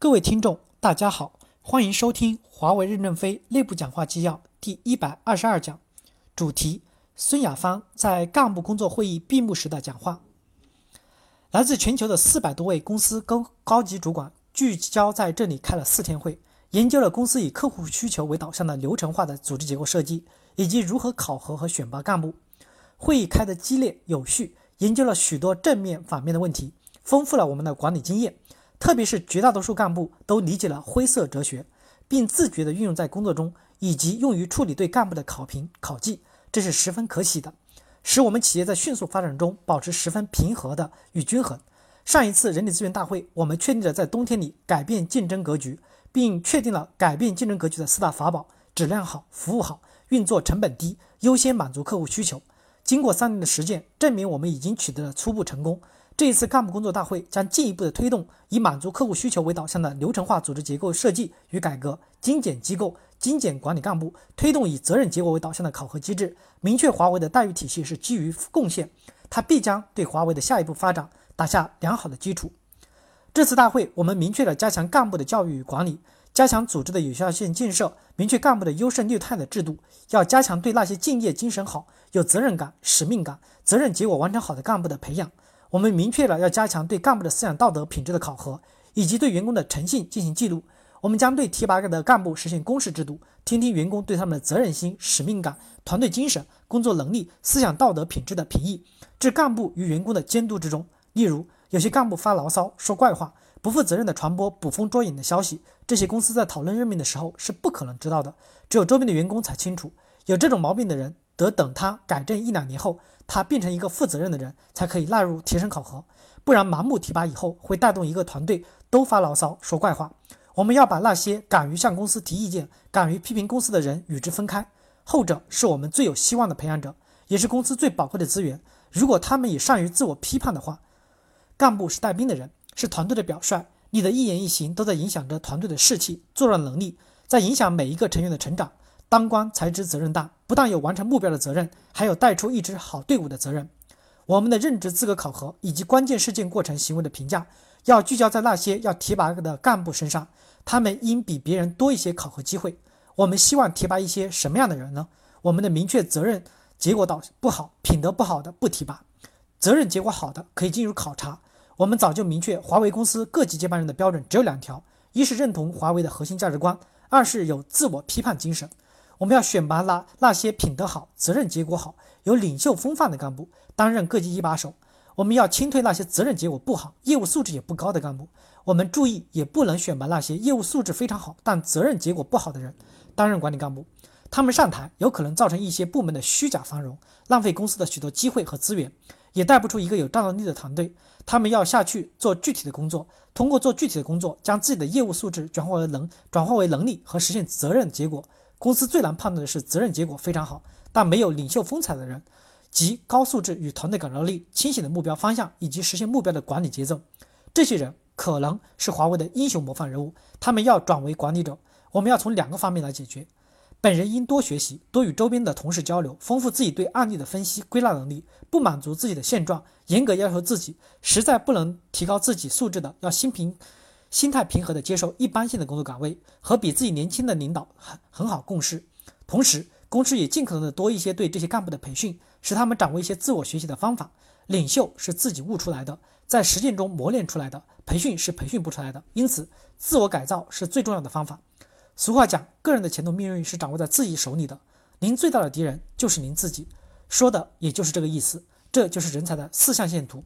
各位听众，大家好，欢迎收听华为任正非内部讲话纪要第一百二十二讲，主题：孙亚芳在干部工作会议闭幕时的讲话。来自全球的四百多位公司高高级主管聚焦在这里开了四天会，研究了公司以客户需求为导向的流程化的组织结构设计，以及如何考核和选拔干部。会议开得激烈有序，研究了许多正面反面的问题，丰富了我们的管理经验。特别是绝大多数干部都理解了灰色哲学，并自觉地运用在工作中，以及用于处理对干部的考评考绩，这是十分可喜的，使我们企业在迅速发展中保持十分平和的与均衡。上一次人力资源大会，我们确定了在冬天里改变竞争格局，并确定了改变竞争格局的四大法宝：质量好、服务好、运作成本低、优先满足客户需求。经过三年的实践，证明我们已经取得了初步成功。这一次干部工作大会将进一步的推动以满足客户需求为导向的流程化组织结构设计与改革，精简机构、精简管理干部，推动以责任结果为导向的考核机制，明确华为的待遇体系是基于贡献，它必将对华为的下一步发展打下良好的基础。这次大会我们明确了加强干部的教育与管理，加强组织的有效性建设，明确干部的优胜劣汰的制度，要加强对那些敬业精神好、有责任感、使命感、责任结果完成好的干部的培养。我们明确了要加强对干部的思想道德品质的考核，以及对员工的诚信进行记录。我们将对提拔的干部实行公示制度，听听员工对他们的责任心、使命感、团队精神、工作能力、思想道德品质的评议，置干部与员工的监督之中。例如，有些干部发牢骚、说怪话、不负责任的传播捕风捉影的消息，这些公司在讨论任命的时候是不可能知道的，只有周边的员工才清楚。有这种毛病的人，得等他改正一两年后。他变成一个负责任的人，才可以纳入提升考核，不然盲目提拔以后会带动一个团队都发牢骚说怪话。我们要把那些敢于向公司提意见、敢于批评公司的人与之分开，后者是我们最有希望的培养者，也是公司最宝贵的资源。如果他们也善于自我批判的话，干部是带兵的人，是团队的表率，你的一言一行都在影响着团队的士气、作战能力，在影响每一个成员的成长。当官才知责任大，不但有完成目标的责任，还有带出一支好队伍的责任。我们的任职资格考核以及关键事件过程行为的评价，要聚焦在那些要提拔的干部身上，他们应比别人多一些考核机会。我们希望提拔一些什么样的人呢？我们的明确责任结果导不好，品德不好的不提拔，责任结果好的可以进入考察。我们早就明确，华为公司各级接班人的标准只有两条：一是认同华为的核心价值观，二是有自我批判精神。我们要选拔那那些品德好、责任结果好、有领袖风范的干部担任各级一把手。我们要清退那些责任结果不好、业务素质也不高的干部。我们注意，也不能选拔那些业务素质非常好但责任结果不好的人担任管理干部。他们上台有可能造成一些部门的虚假繁荣，浪费公司的许多机会和资源，也带不出一个有战斗力的团队。他们要下去做具体的工作，通过做具体的工作，将自己的业务素质转化为能转化为能力和实现责任结果。公司最难判断的是责任结果非常好，但没有领袖风采的人，及高素质与团队感召力、清醒的目标方向以及实现目标的管理节奏。这些人可能是华为的英雄模范人物，他们要转为管理者。我们要从两个方面来解决：本人应多学习，多与周边的同事交流，丰富自己对案例的分析归纳能力。不满足自己的现状，严格要求自己，实在不能提高自己素质的，要心平。心态平和地接受一般性的工作岗位，和比自己年轻的领导很很好共事。同时，公司也尽可能的多一些对这些干部的培训，使他们掌握一些自我学习的方法。领袖是自己悟出来的，在实践中磨练出来的，培训是培训不出来的。因此，自我改造是最重要的方法。俗话讲，个人的前途命运是掌握在自己手里的。您最大的敌人就是您自己，说的也就是这个意思。这就是人才的四象限图。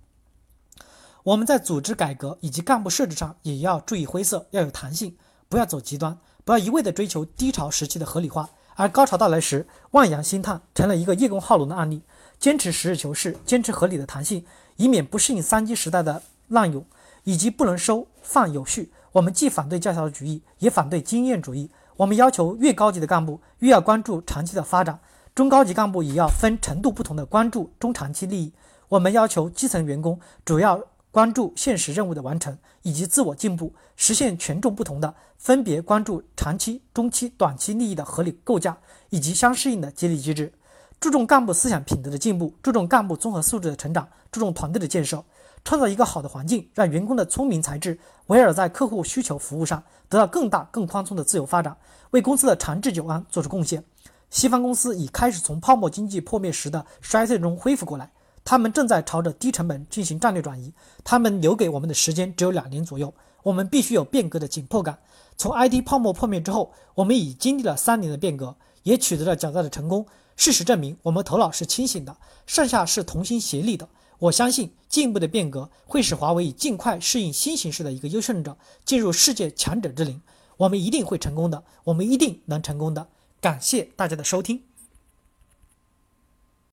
我们在组织改革以及干部设置上也要注意灰色，要有弹性，不要走极端，不要一味的追求低潮时期的合理化，而高潮到来时望洋兴叹，成了一个叶公好龙的案例。坚持实事求是，坚持合理的弹性，以免不适应三级时代的滥用，以及不能收放有序。我们既反对教条主义，也反对经验主义。我们要求越高级的干部越要关注长期的发展，中高级干部也要分程度不同的关注中长期利益。我们要求基层员工主要。关注现实任务的完成以及自我进步，实现权重不同的分别关注长期、中期、短期利益的合理构架以及相适应的激励机制，注重干部思想品德的进步，注重干部综合素质的成长，注重团队的建设，创造一个好的环境，让员工的聪明才智围绕在客户需求服务上，得到更大更宽松的自由发展，为公司的长治久安做出贡献。西方公司已开始从泡沫经济破灭时的衰退中恢复过来，他们正在朝着低成本进行战略转移。他们留给我们的时间只有两年左右，我们必须有变革的紧迫感。从 IT 泡沫破灭之后，我们已经历了三年的变革，也取得了较大的成功。事实证明，我们头脑是清醒的，剩下是同心协力的。我相信进一步的变革会使华为以尽快适应新形势的一个优胜者，进入世界强者之林。我们一定会成功的，我们一定能成功的。感谢大家的收听。